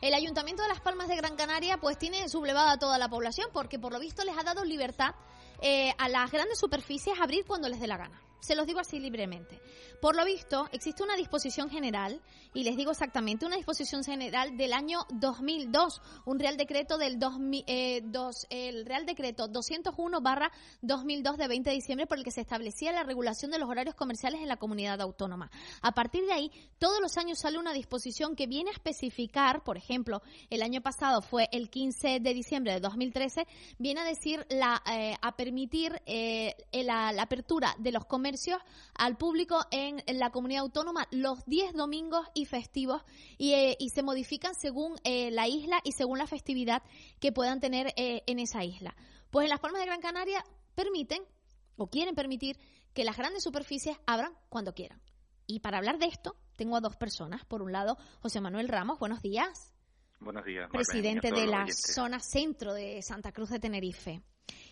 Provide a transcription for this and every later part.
El Ayuntamiento de Las Palmas de Gran Canaria pues tiene sublevada a toda la población porque por lo visto les ha dado libertad eh, a las grandes superficies a abrir cuando les dé la gana. Se los digo así libremente. Por lo visto, existe una disposición general, y les digo exactamente, una disposición general del año 2002, un Real Decreto del 2000, eh, dos, el Real Decreto 201 barra 2002 de 20 de diciembre por el que se establecía la regulación de los horarios comerciales en la comunidad autónoma. A partir de ahí, todos los años sale una disposición que viene a especificar, por ejemplo, el año pasado fue el 15 de diciembre de 2013, viene a decir la, eh, a permitir eh, la, la apertura de los comercios al público en, la comunidad autónoma los 10 domingos y festivos y, eh, y se modifican según eh, la isla y según la festividad que puedan tener eh, en esa isla. Pues en las Palmas de Gran Canaria permiten o quieren permitir que las grandes superficies abran cuando quieran. Y para hablar de esto, tengo a dos personas. Por un lado, José Manuel Ramos, buenos días. Buenos días. Presidente de la zona centro de Santa Cruz de Tenerife.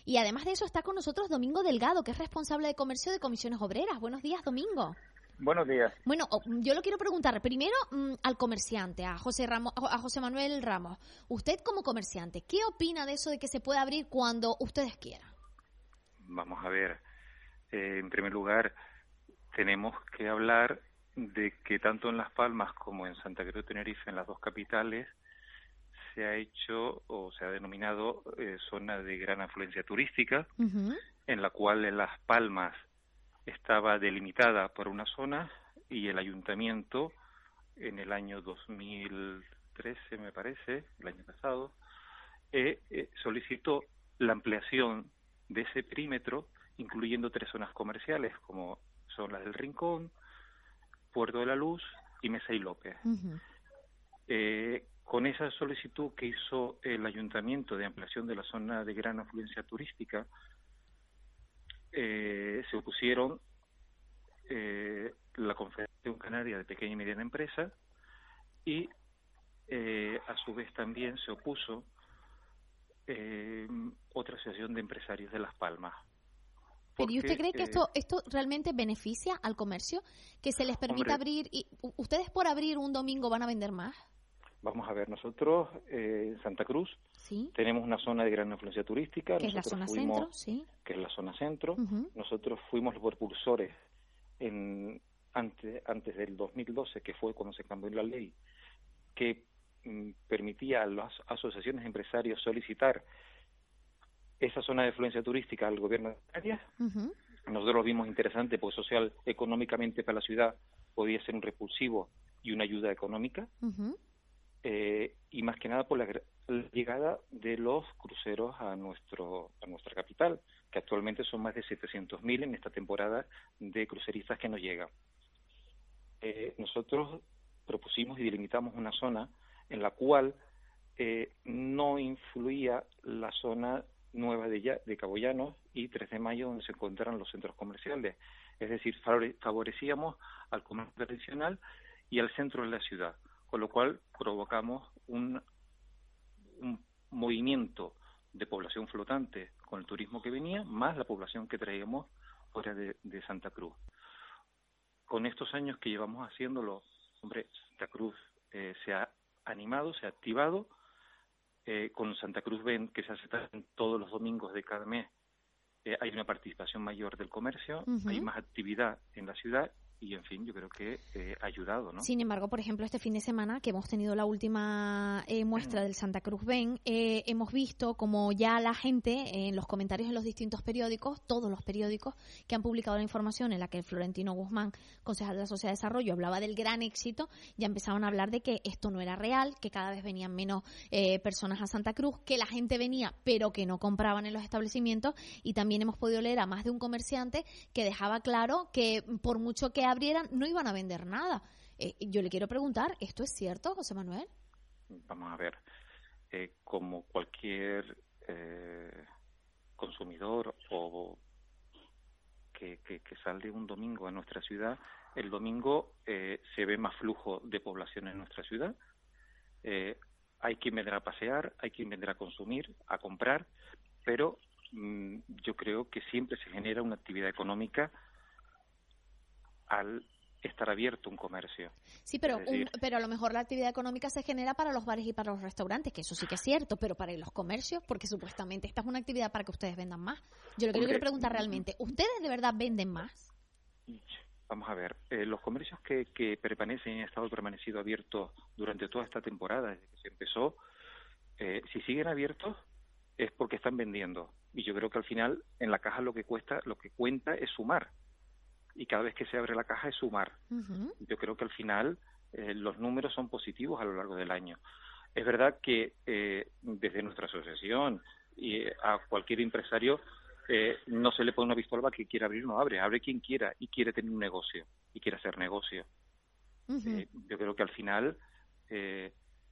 Y además de eso está con nosotros Domingo Delgado, que es responsable de comercio de comisiones obreras. Buenos días, Domingo. Buenos días. Bueno, yo lo quiero preguntar primero mm, al comerciante, a José Ramos, a José Manuel Ramos. Usted como comerciante, ¿qué opina de eso de que se puede abrir cuando ustedes quieran? Vamos a ver. Eh, en primer lugar, tenemos que hablar de que tanto en Las Palmas como en Santa Cruz de Tenerife, en las dos capitales, se ha hecho o se ha denominado eh, zona de gran afluencia turística, en la cual en Las Palmas estaba delimitada por una zona y el ayuntamiento en el año 2013, me parece, el año pasado, eh, eh, solicitó la ampliación de ese perímetro, incluyendo tres zonas comerciales, como son las del Rincón, Puerto de la Luz y Mesa y López. eh, con esa solicitud que hizo el ayuntamiento de ampliación de la zona de gran afluencia turística, eh, se opusieron eh, la Confederación Canaria de Pequeña y Mediana Empresa y eh, a su vez también se opuso eh, otra asociación de empresarios de Las Palmas. Pero ¿y usted cree que esto esto realmente beneficia al comercio? Que se les permita abrir y ustedes por abrir un domingo van a vender más? Vamos a ver, nosotros eh, en Santa Cruz tenemos una zona de gran influencia turística. Que es la zona centro, sí. Que es la zona centro. Nosotros fuimos los propulsores en, antes, antes del 2012, que fue cuando se cambió la ley, que mm, permitía a las asociaciones de empresarios solicitar esa zona de influencia turística al gobierno de Canarias. Nosotros lo vimos interesante porque social, económicamente para la ciudad podía ser un repulsivo y una ayuda económica eh, y más que nada por la, llegada de los cruceros a nuestro a nuestra capital, que actualmente son más de 700.000 en esta temporada de cruceristas que nos llegan. Eh, nosotros propusimos y delimitamos una zona en la cual eh, no influía la zona nueva de, de Cabo y 3 de Mayo donde se encontraran los centros comerciales. Es decir, favorecíamos al comercio tradicional y al centro de la ciudad con lo cual provocamos un, un movimiento de población flotante con el turismo que venía, más la población que traíamos fuera de, Santa Cruz. Con estos años que llevamos haciéndolo, hombre, Santa Cruz eh, se ha animado, se ha activado, eh, con Santa Cruz ven que se hace todos los domingos de cada mes, eh, hay una participación mayor del comercio, hay más actividad en la ciudad y en fin, yo creo que eh, ha ayudado, ¿no? Sin embargo, por ejemplo, este fin de semana que hemos tenido la última eh, muestra del Santa Cruz Ben, eh, hemos visto como ya la gente en los comentarios en los distintos periódicos, todos los periódicos que han publicado la información en la que Florentino Guzmán, concejal de la Sociedad de Desarrollo, hablaba del gran éxito, ya empezaban a hablar de que esto no era real, que cada vez venían menos personas a Santa Cruz, que la gente venía pero que no compraban en los establecimientos y también hemos podido leer a más de un comerciante que dejaba claro que por mucho que abrieran, no iban a vender nada. Eh, yo le quiero preguntar, ¿esto es cierto, José Manuel? vamos a ver, eh, como cualquier eh, consumidor o que, que, sale un domingo a nuestra ciudad, el domingo eh, se ve más flujo de población en nuestra ciudad. hay quien vendrá a pasear, hay quien vendrá a consumir, a comprar, pero mm, yo creo que siempre se genera una actividad económica al estar abierto un comercio. Sí, pero, pero a lo mejor la actividad económica se genera para los bares y para los restaurantes, que eso sí que es cierto, pero para los comercios, porque supuestamente esta es una actividad para que ustedes vendan más. Yo lo que quiero preguntar realmente, ¿ustedes de verdad venden más? Vamos a ver, eh, los comercios que, que permanecen y han estado permanecido abiertos durante toda esta temporada, desde que se empezó, eh, si siguen abiertos es porque están vendiendo. Y yo creo que al final en la caja lo que cuesta, lo que cuenta es sumar y cada vez que se abre la caja es sumar. Yo creo que al final eh, los números son positivos a lo largo del año. Es verdad que eh, desde nuestra asociación y eh, a cualquier empresario no se le pone una pistola que quiera abrir, no abre, abre quien quiera y quiere tener un negocio y quiere hacer negocio. yo creo que al final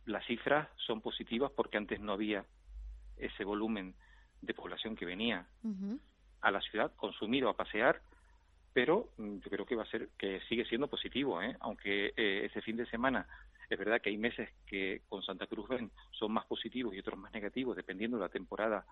las cifras son positivas porque antes no había ese volumen de población que venía a la ciudad, consumido a pasear, pero mm, yo creo que va a ser que sigue siendo positivo, ¿eh? aunque eh, ese fin de semana es verdad que hay meses que con Santa Cruz ven son más positivos y otros más negativos, dependiendo de la temporada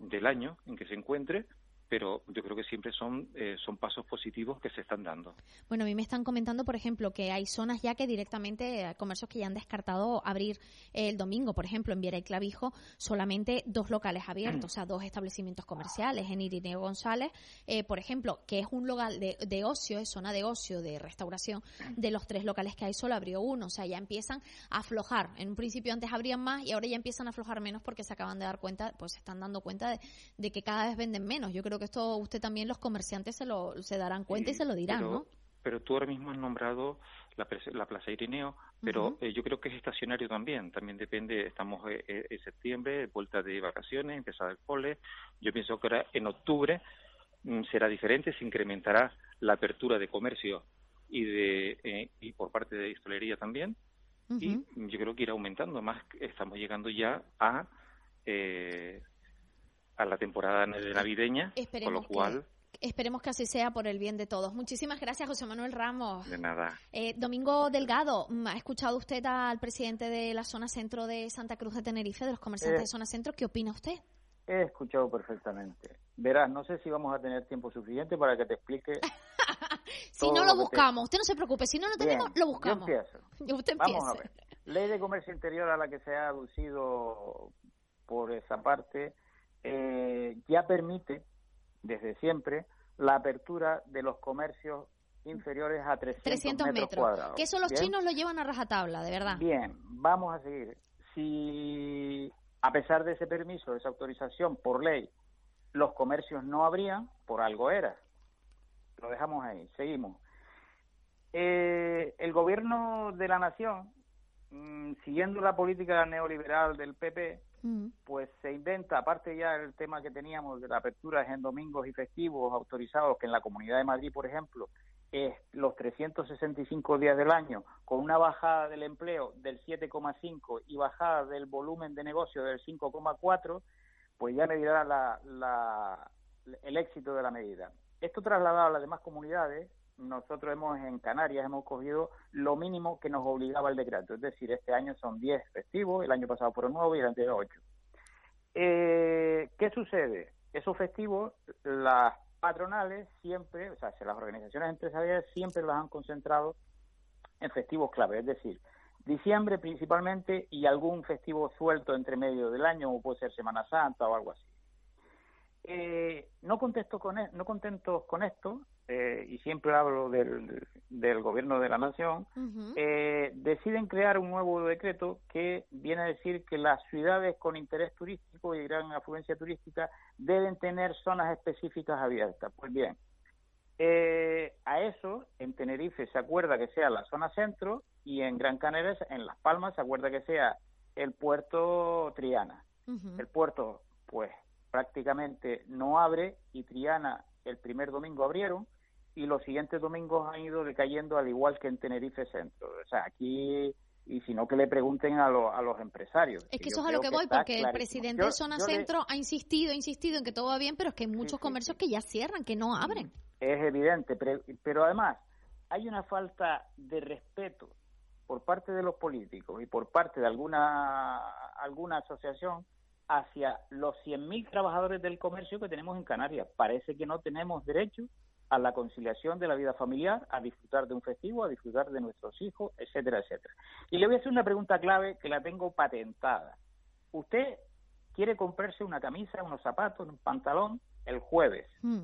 del año en que se encuentre, pero yo creo que siempre son, eh, son pasos positivos que se están dando. Bueno, a mí me están comentando, por ejemplo, que hay zonas ya que directamente, eh, comercios que ya han descartado abrir el domingo, por ejemplo, en Viera y Clavijo, solamente dos locales abiertos, o sea, dos establecimientos comerciales. En Irineo González, eh, por ejemplo, que es un local de, de, ocio, es zona de ocio, de restauración, de los tres locales que hay, solo abrió uno, o sea, ya empiezan a aflojar. En un principio antes abrían más y ahora ya empiezan a aflojar menos porque se acaban de dar cuenta, pues se están dando cuenta de, de que cada vez venden menos. Yo creo que esto usted también los comerciantes se lo se darán cuenta y se lo dirán, pero, ¿no? Pero tú ahora mismo has nombrado la, la Plaza Irineo, pero eh, yo creo que es estacionario también. También depende, estamos eh, eh, en septiembre, vuelta de vacaciones, empezada el cole. Yo pienso que ahora en octubre mm, será diferente, se incrementará la apertura de comercio y de y por parte de hostelería también. Y yo creo que irá aumentando. Más estamos llegando ya a eh, a la temporada navideña, con lo cual... Esperemos que así sea por el bien de todos. Muchísimas gracias, José Manuel Ramos. De nada. Eh, Domingo Delgado, ¿ha escuchado usted al presidente de la zona centro de Santa Cruz de Tenerife, de los comerciantes eh, de zona centro? ¿Qué opina usted? He escuchado perfectamente. Verás, no sé si vamos a tener tiempo suficiente para que te explique. si no lo, buscamos, usted no se preocupe, si no lo tenemos, lo buscamos. Yo empiezo. Usted Vamos a ver. Ley de comercio interior a la que se ha aducido por esa parte eh, ya permite, desde siempre, la apertura de los comercios inferiores a 300, metros, cuadrados. Que eso los chinos lo llevan a rajatabla, de verdad. Bien, vamos a seguir. Si a pesar de ese permiso, de esa autorización por ley, los comercios no habrían, por algo era. Lo dejamos ahí, seguimos. Eh, el gobierno de la nación, mm, siguiendo la política neoliberal del PP, pues se inventa, aparte ya el tema que teníamos de la apertura en domingos y festivos autorizados, que en la Comunidad de Madrid, por ejemplo, es los 365 días del año, con una bajada del empleo del 7,5 y bajada del volumen de negocio del 5,4, pues ya me dirá la, el éxito de la medida. Esto trasladado a las demás comunidades, nosotros hemos en Canarias hemos cogido lo mínimo que nos obligaba el decreto, es decir, este año son 10 festivos, el año pasado fueron 9 y el anterior 8. Eh, ¿Qué sucede? Esos festivos, las patronales siempre, o sea, las organizaciones empresariales siempre los han concentrado en festivos clave, es decir, diciembre principalmente y algún festivo suelto entre medio del año, como puede ser Semana Santa o algo así. Eh, no, contesto con, e, no contentos con esto, eh, y siempre hablo del, del gobierno de la nación, eh, deciden crear un nuevo decreto que viene a decir que las ciudades con interés turístico y gran afluencia turística deben tener zonas específicas abiertas. Pues bien, a eso en Tenerife se acuerda que sea la zona centro y en Gran Canaria, en Las Palmas, se acuerda que sea el puerto Triana. El puerto, pues prácticamente no abre y Triana el primer domingo abrieron y los siguientes domingos han ido decayendo al igual que en Tenerife Centro. O sea, aquí y si no que le pregunten a, a los empresarios. Es que eso es a lo que, voy, porque el presidente de Zona Centro ha insistido, ha insistido en que todo va bien, pero es que hay muchos comercios que ya cierran, que no abren. Es evidente, pero, además hay una falta de respeto por parte de los políticos y por parte de alguna, alguna asociación hacia los 100.000 trabajadores del comercio que tenemos en Canarias. Parece que no tenemos derecho a la conciliación de la vida familiar, a disfrutar de un festivo, a disfrutar de nuestros hijos, etcétera, etcétera. Y le voy a hacer una pregunta clave que la tengo patentada. Usted quiere comprarse una camisa, unos zapatos, un pantalón el jueves, mm.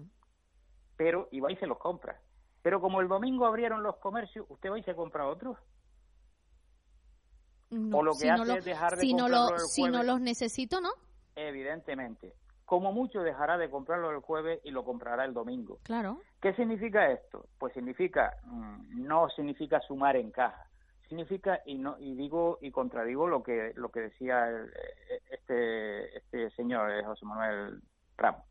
pero y va y se los compra. Pero como el domingo abrieron los comercios, usted va y se compra otros. O lo que hace es dejar de si no Si no los necesito, ¿no? Evidentemente como mucho dejará de comprarlo el jueves y lo comprará el domingo. Claro. ¿Qué significa esto? Pues significa, mm, no significa sumar en caja, significa, y, no, y digo y contradigo lo que, lo que decía eh, este, este señor, eh, José Manuel Ramos.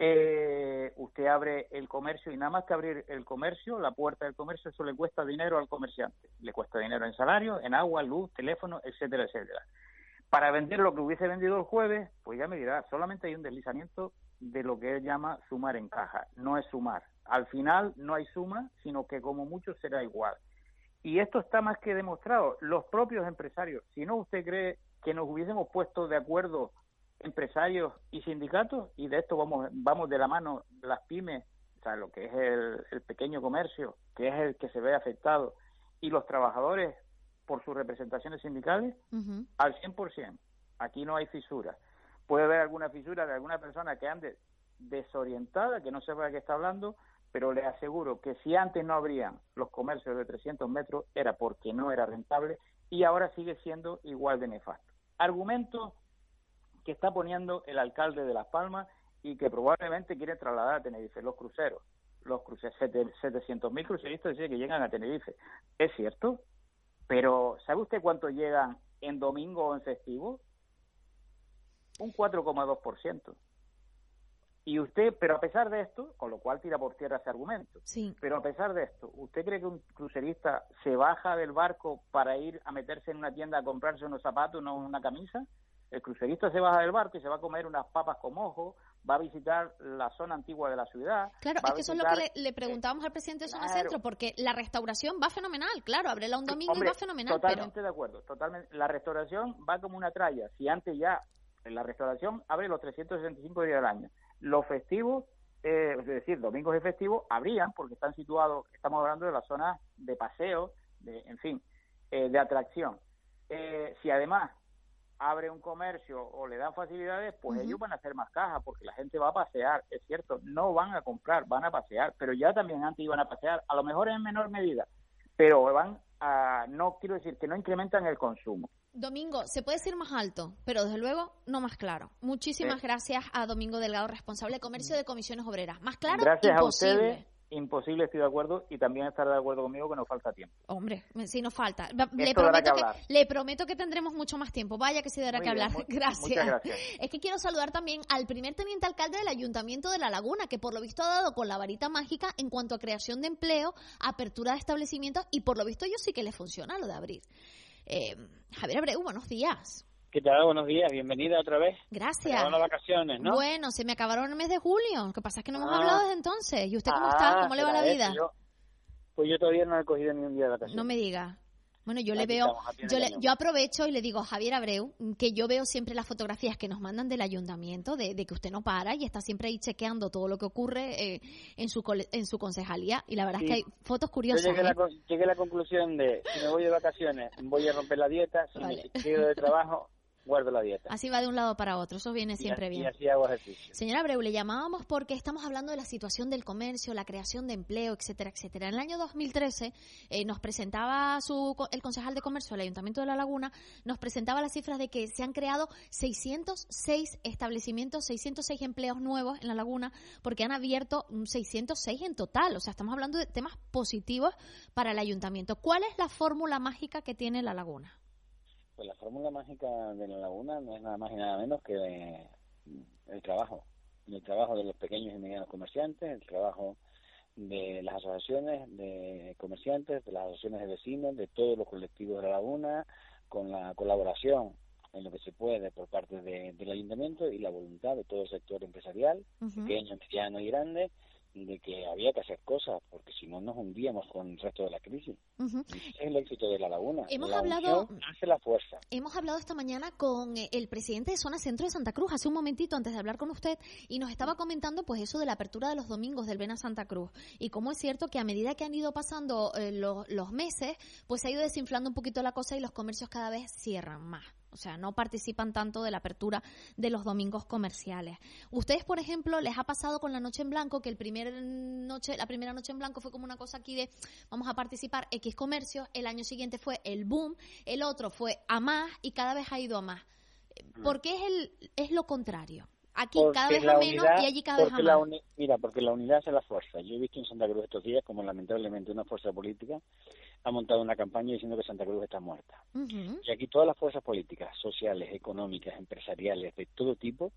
Eh, usted abre el comercio y nada más que abrir el comercio, la puerta del comercio, eso le cuesta dinero al comerciante. Le cuesta dinero en salario, en agua, luz, teléfono, etcétera, etcétera. Para vender lo que hubiese vendido el jueves, pues ya me dirá, solamente hay un deslizamiento de lo que él llama sumar en caja. No es sumar. Al final no hay suma, sino que como mucho será igual. Y esto está más que demostrado. Los propios empresarios, si no usted cree que nos hubiésemos puesto de acuerdo empresarios y sindicatos, y de esto vamos, vamos de la mano las pymes, o sea, lo que es el, el pequeño comercio, que es el que se ve afectado, y los trabajadores por sus representaciones sindicales al 100%. Aquí no hay fisura. Puede haber alguna fisura de alguna persona que ande desorientada, que no sepa de qué está hablando, pero le aseguro que si antes no habrían los comercios de 300 metros era porque no era rentable y ahora sigue siendo igual de nefasto. Argumento que está poniendo el alcalde de Las Palmas y que probablemente quiere trasladar a Tenerife, los cruceros. Los cruceros, 700.000 cruceristas que llegan a Tenerife. ¿Es cierto? Pero, ¿sabe usted cuánto llegan en domingo o en festivo? Un 4,2%. Y usted, pero a pesar de esto, con lo cual tira por tierra ese argumento, sí. pero a pesar de esto, ¿usted cree que un crucerista se baja del barco para ir a meterse en una tienda a comprarse unos zapatos, no una camisa? El crucerista se baja del barco y se va a comer unas papas con ojo, va a visitar la zona antigua de la ciudad. Claro, es que eso es lo que le, preguntábamos al presidente de Zona Centro, porque la restauración va fenomenal, claro, ábrela un domingo y va fenomenal. Totalmente de acuerdo, totalmente. La restauración va como una tralla. Si antes ya la restauración abre los 365 días del año, los festivos, eh, es decir, domingos y festivos, abrían porque están situados, estamos hablando de la zona de paseo, de, en fin, eh, de atracción. Eh, si además abre un comercio o le dan facilidades, pues ellos van a hacer más cajas porque la gente va a pasear, es cierto, no van a comprar, van a pasear, pero ya también antes iban a pasear, a lo mejor en menor medida, pero van a, no quiero decir que no incrementan el consumo. Domingo, se puede decir más alto, pero desde luego no más claro. Muchísimas gracias a Domingo Delgado, responsable de comercio de comisiones obreras. Más claro, gracias a ustedes imposible, estoy de acuerdo, y también estará de acuerdo conmigo que nos falta tiempo. Hombre, sí nos falta. Le prometo que, le prometo que tendremos mucho más tiempo. Vaya que sí dará que hablar. gracias. gracias. Es que quiero saludar también al primer teniente alcalde del Ayuntamiento de La Laguna, que por lo visto ha dado con la varita mágica en cuanto a creación de empleo, apertura de establecimientos, y por lo visto yo sí que le funciona lo de abrir. Eh, Javier Abreu, buenos días. ¿Qué tal? Buenos días, bienvenida otra vez. Gracias. Se las vacaciones, ¿no? Bueno, se me acabaron el mes de julio. Lo que pasa es que no hemos ah. hablado desde entonces. ¿Y usted cómo está? ¿Cómo le va la vida? pues yo todavía no he cogido ni un día de vacaciones. No me diga. Bueno, yo le veo, yo, le, yo aprovecho y le digo a Javier Abreu que yo veo siempre las fotografías que nos mandan del ayuntamiento, de, que usted no para y está siempre ahí chequeando todo lo que ocurre eh, en su en su concejalía y la verdad es que hay fotos curiosas. Yo llegué, a la, ¿eh? a la conclusión de si me voy de vacaciones voy a romper la dieta, si me quedo de trabajo guardo la dieta. Así va de un lado para otro, eso viene siempre bien. Y así hago ejercicio. Señora Breu, le llamábamos porque estamos hablando de la situación del comercio, la creación de empleo, etcétera, etcétera. En el año 2013 eh, nos presentaba su, el concejal de comercio del Ayuntamiento de La Laguna, nos presentaba las cifras de que se han creado 606 establecimientos, 606 empleos nuevos en La Laguna, porque han abierto 606 en total. O sea, estamos hablando de temas positivos para el Ayuntamiento. ¿Cuál es la fórmula mágica que tiene La Laguna? Pues la fórmula mágica de la laguna no es nada más y nada menos que el trabajo. El trabajo de los pequeños y medianos comerciantes, el trabajo de las asociaciones de comerciantes, de las asociaciones de vecinos, de todos los colectivos de la laguna, con la colaboración en lo que se puede por parte del ayuntamiento y la voluntad de todo el sector empresarial, pequeño, mediano y grande, de que había que hacer cosas, porque si no nos hundíamos con el resto de la crisis. es el éxito de la laguna. Hemos hablado, hace la fuerza. Hemos hablado esta mañana con eh, el presidente de Zona Centro de Santa Cruz, hace un momentito antes de hablar con usted, y nos estaba comentando pues eso de la apertura de los domingos del Ven a Santa Cruz. Y cómo es cierto que a medida que han ido pasando eh, los, los meses, pues se ha ido desinflando un poquito la cosa y los comercios cada vez cierran más o sea, no participan tanto de la apertura de los domingos comerciales. Ustedes, por ejemplo, les ha pasado con la noche en blanco que el primer noche, la primera noche en blanco fue como una cosa aquí de vamos a participar X comercios, el año siguiente fue el boom, el otro fue a más y cada vez ha ido a más. ¿Por qué es el es lo contrario? Aquí cada vez a menos y allí cada vez a más. mira, porque la unidad es la fuerza. Yo he visto en Santa Cruz estos días como lamentablemente una fuerza política ha montado una campaña diciendo que Santa Cruz está muerta. Y aquí todas las fuerzas políticas, sociales, económicas, empresariales, de todo tipo,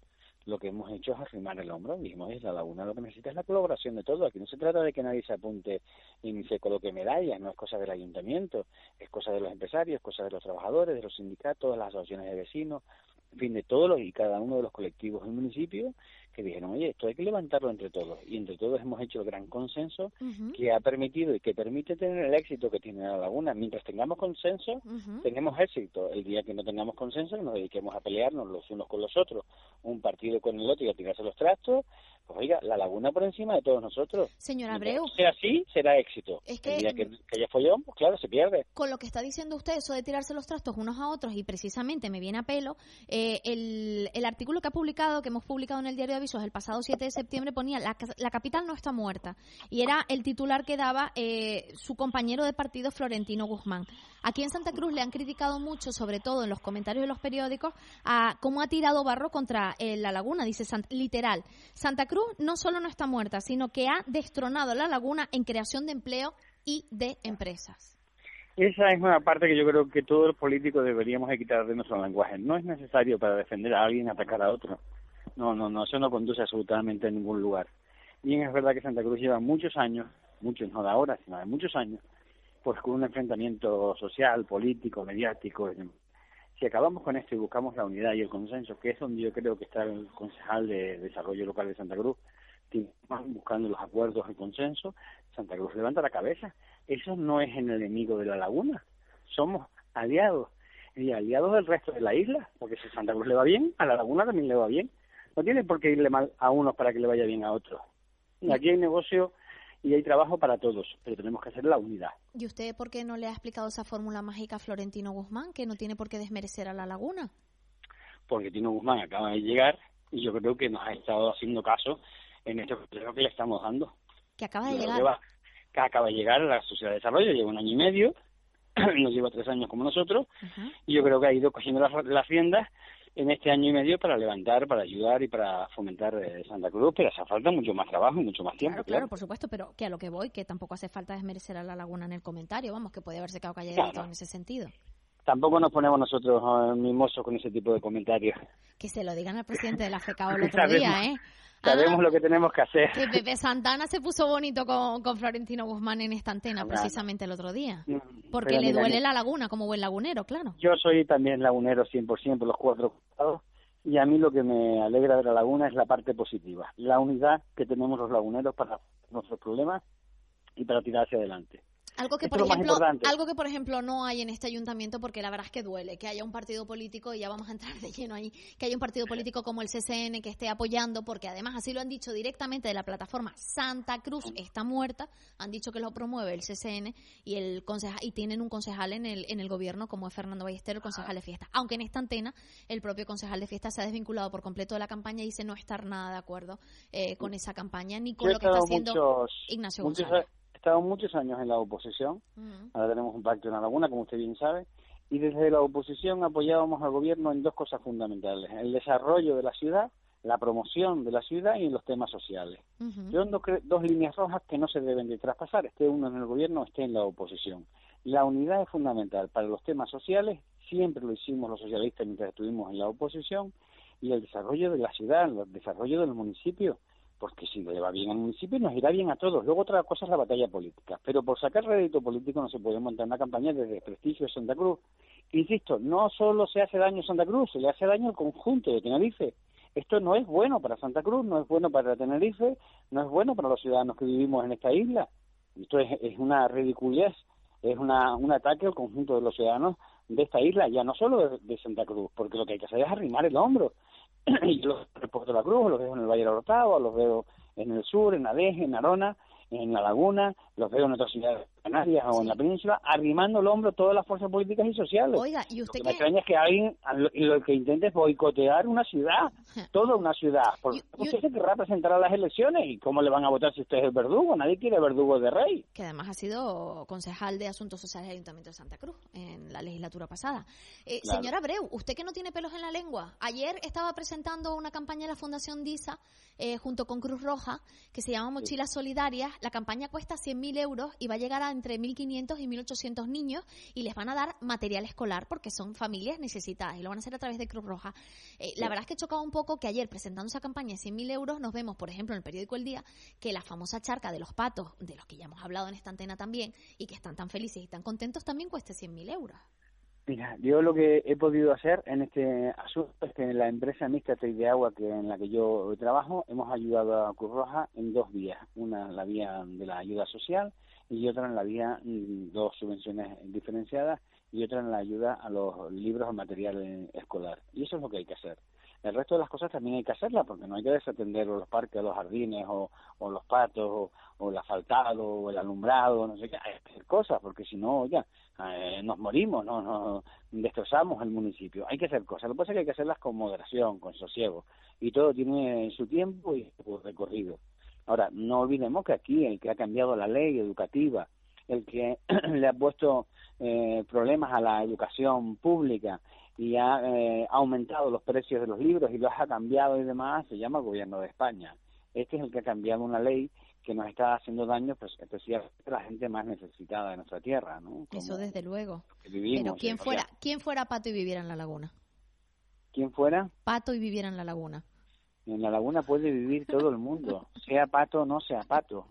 lo que hemos hecho es arrimar el hombro. Dijimos, es la laguna lo que necesita es la colaboración de todos. Aquí no se trata de que nadie se apunte y se coloque medallas, no es cosa del ayuntamiento, es cosa de los empresarios, es cosa de los trabajadores, de los sindicatos, de las asociaciones de vecinos, en fin, de todos los y cada uno de los colectivos del municipio que dijeron, oye, esto hay que levantarlo entre todos. Y entre todos hemos hecho el gran consenso que ha permitido y que permite tener el éxito que tiene la laguna. Mientras tengamos consenso, tenemos éxito. El día que no tengamos consenso, nos dediquemos a pelearnos los unos con los otros, un partido con el otro y a tirarse los trastos, pues oiga, la laguna por encima de todos nosotros. Señor Abreu. Si sea así, será éxito. Es que, el día que, haya follón, pues claro, se pierde. Con lo que está diciendo usted, eso de tirarse los trastos unos a otros, y precisamente me viene a pelo, eh, el, el artículo que ha publicado, que hemos publicado en el diario de avisos el pasado 7 de septiembre, ponía la, la capital no está muerta. Y era el titular que daba eh, su compañero de partido, Florentino Guzmán. Aquí en Santa Cruz le han criticado mucho, sobre todo en los comentarios de los periódicos, a cómo ha tirado barro contra eh, la laguna. Dice literal, Santa Cruz no solo no está muerta, sino que ha destronado la laguna en creación de empleo y de empresas. Esa es una parte que yo creo que todos los políticos deberíamos de quitar de nuestro lenguaje. No es necesario para defender a alguien atacar a otro. No, no, no, eso no conduce absolutamente a ningún lugar. Bien es verdad que Santa Cruz lleva muchos años, muchos no de ahora, sino de muchos años, pues con un enfrentamiento social, político, mediático. Si acabamos con esto y buscamos la unidad y el consenso, que es donde yo creo que está el concejal de Desarrollo Local de Santa Cruz, buscando los acuerdos, el consenso, Santa Cruz levanta la cabeza. Eso no es el enemigo de la laguna, somos aliados y aliados del resto de la isla, porque si Santa Cruz le va bien, a la laguna también le va bien. No tiene por qué irle mal a unos para que le vaya bien a otros. Y aquí hay negocio y hay trabajo para todos, pero tenemos que hacer la unidad. ¿Y usted por qué no le ha explicado esa fórmula mágica a Florentino Guzmán, que no tiene por qué desmerecer a la laguna? Porque Tino Guzmán acaba de llegar y yo creo que nos ha estado haciendo caso en este proceso que le estamos dando. Que acaba de llegar. que acaba de llegar a la Sociedad de Desarrollo, lleva un año y medio, nos lleva tres años como nosotros, y yo creo que ha ido cogiendo las, las riendas en este año y medio para levantar, para ayudar y para fomentar eh, Santa Cruz, pero hace falta mucho más trabajo y mucho más tiempo. Claro, claro, por supuesto, pero que a lo que voy, que tampoco hace falta desmerecer a la laguna en el comentario, vamos, que puede haberse quedado callado en ese sentido. Tampoco nos ponemos nosotros uh, mimosos con ese tipo de comentarios. Que se lo digan al presidente de la FECAO el otro día, ¿eh? Sabemos ah, lo que tenemos que hacer. Que Pepe Santana se puso bonito con, con Florentino Guzmán en esta antena precisamente el otro día. Porque le duele la laguna como buen lagunero, claro. Yo soy también lagunero 100% por los cuatro costados y a mí lo que me alegra de la laguna es la parte positiva, la unidad que tenemos los laguneros para nuestros problemas y para tirar hacia adelante. Algo que, por ejemplo, algo que, por ejemplo, no hay en este ayuntamiento, porque la verdad es que duele, que haya un partido político, y ya vamos a entrar de lleno ahí, que haya un partido político como el CCN que esté apoyando, porque además así lo han dicho directamente de la plataforma. Santa Cruz está muerta, han dicho que lo promueve el CCN y el concejal, y tienen un concejal en el, en el gobierno como es Fernando Ballester, el concejal de fiesta. Aunque en esta antena el propio concejal de fiesta se ha desvinculado por completo de la campaña y dice no estar nada de acuerdo eh, con esa campaña ni con lo que está haciendo Ignacio González estado muchos años en la oposición, ahora tenemos un pacto en la laguna, como usted bien sabe, y desde la oposición apoyábamos al gobierno en dos cosas fundamentales, el desarrollo de la ciudad, la promoción de la ciudad y en los temas sociales. Son dos, dos líneas rojas que no se deben de traspasar, esté uno en el gobierno o esté en la oposición. La unidad es fundamental para los temas sociales, siempre lo hicimos los socialistas mientras estuvimos en la oposición, y el desarrollo de la ciudad, el desarrollo del municipio, porque si le va bien al municipio nos irá bien a todos. Luego otra cosa es la batalla política. Pero por sacar rédito político no se puede montar una campaña desde prestigio de Santa Cruz. Insisto, no solo se hace daño a Santa Cruz, se le hace daño al conjunto de Tenerife. Esto no es bueno para Santa Cruz, no es bueno para Tenerife, no es bueno para los ciudadanos que vivimos en esta isla. Esto es, una ridiculez, es una, un ataque al conjunto de los ciudadanos de esta isla, ya no solo de, Santa Cruz, porque lo que hay que hacer es arrimar el hombro. y los reporto la Cruz, los veo en el Valle de Orotava, los veo en el sur, en Adeje, en Arona, en La Laguna, los veo en otras ciudades Canarias o en la península, arrimando el hombro todas las fuerzas políticas y sociales. Oiga, ¿y usted lo que me extraña es que alguien lo, que intente es boicotear una ciudad, toda una ciudad. Porque usted se querrá presentar a las elecciones y cómo le van a votar si usted es el verdugo. Nadie quiere verdugo de rey. Que además ha sido concejal de Asuntos Sociales del Ayuntamiento de Santa Cruz en la legislatura pasada. Eh, Señora Breu, usted que no tiene pelos en la lengua, ayer estaba presentando una campaña de la Fundación DISA eh, junto con Cruz Roja que se llama Mochilas Solidarias. La campaña cuesta 100.000 euros y va a llegar a entre 1.500 y 1.800 niños y les van a dar material escolar porque son familias necesitadas y lo van a hacer a través de Cruz Roja. Eh, la verdad es que he chocado un poco que ayer presentando esa campaña de 100.000 euros nos vemos, por ejemplo, en el periódico El Día, que la famosa charca de los patos, de los que ya hemos hablado en esta antena también y que están tan felices y tan contentos, también cueste 100.000 euros. Mira, yo lo que he podido hacer en este asunto es que en la empresa mixta de agua que en la que yo trabajo hemos ayudado a Cruz Roja en dos vías, una la vía de la ayuda social y otra en la vía mm, dos subvenciones diferenciadas y otra en la ayuda a los libros o material escolar. Y eso es lo que hay que hacer. El resto de las cosas también hay que hacerlas porque no hay que desatender los parques, los jardines o, los patos o, el asfaltado o el alumbrado, no sé qué, hay que hacer cosas porque si no, ya, eh, nos morimos, no, no destrozamos el municipio. Hay que hacer cosas. Lo que pasa es que hay que hacerlas con moderación, con sosiego y todo tiene su tiempo y su recorrido. Ahora, no olvidemos que aquí el que ha cambiado la ley educativa, el que le ha puesto eh, problemas a la educación pública, y ha eh, aumentado los precios de los libros y los ha cambiado y demás, se llama Gobierno de España. Este es el que ha cambiado una ley que nos está haciendo daño, pues especialmente a la gente más necesitada de nuestra tierra, ¿no? Eso desde luego. Pero quién fuera, quién fuera Pato y viviera en la laguna. ¿Quién fuera? Pato y viviera en la laguna. En la laguna puede vivir todo el mundo, sea pato o no sea pato.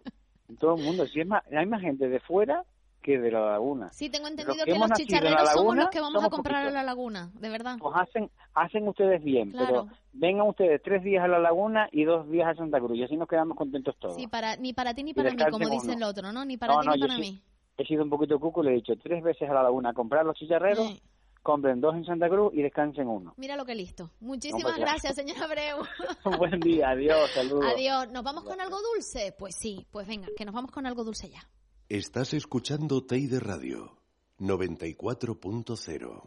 Todo el mundo. Si es más, hay más gente de fuera que de la laguna. Sí, tengo entendido que, los chicharreros somos los que vamos a comprar a la laguna, de verdad. Pues hacen, hacen ustedes bien, pero vengan ustedes tres días a la laguna y dos días a Santa Cruz y así nos quedamos contentos todos. Sí, para, ni para ti ni para mí, como dice el otro, ¿no? Ni para ti ni para mí. He sido un poquito cuco, le he dicho tres veces a la laguna a comprar los chicharreros. Compren dos en Santa Cruz y descansen uno. Mira lo que listo. Muchísimas gracias, señora Abreu. Buen día, adiós, saludos. Adiós. ¿Nos vamos con algo dulce? Pues sí, pues venga, que nos vamos con algo dulce ya. Estás escuchando Teide Radio 94.0.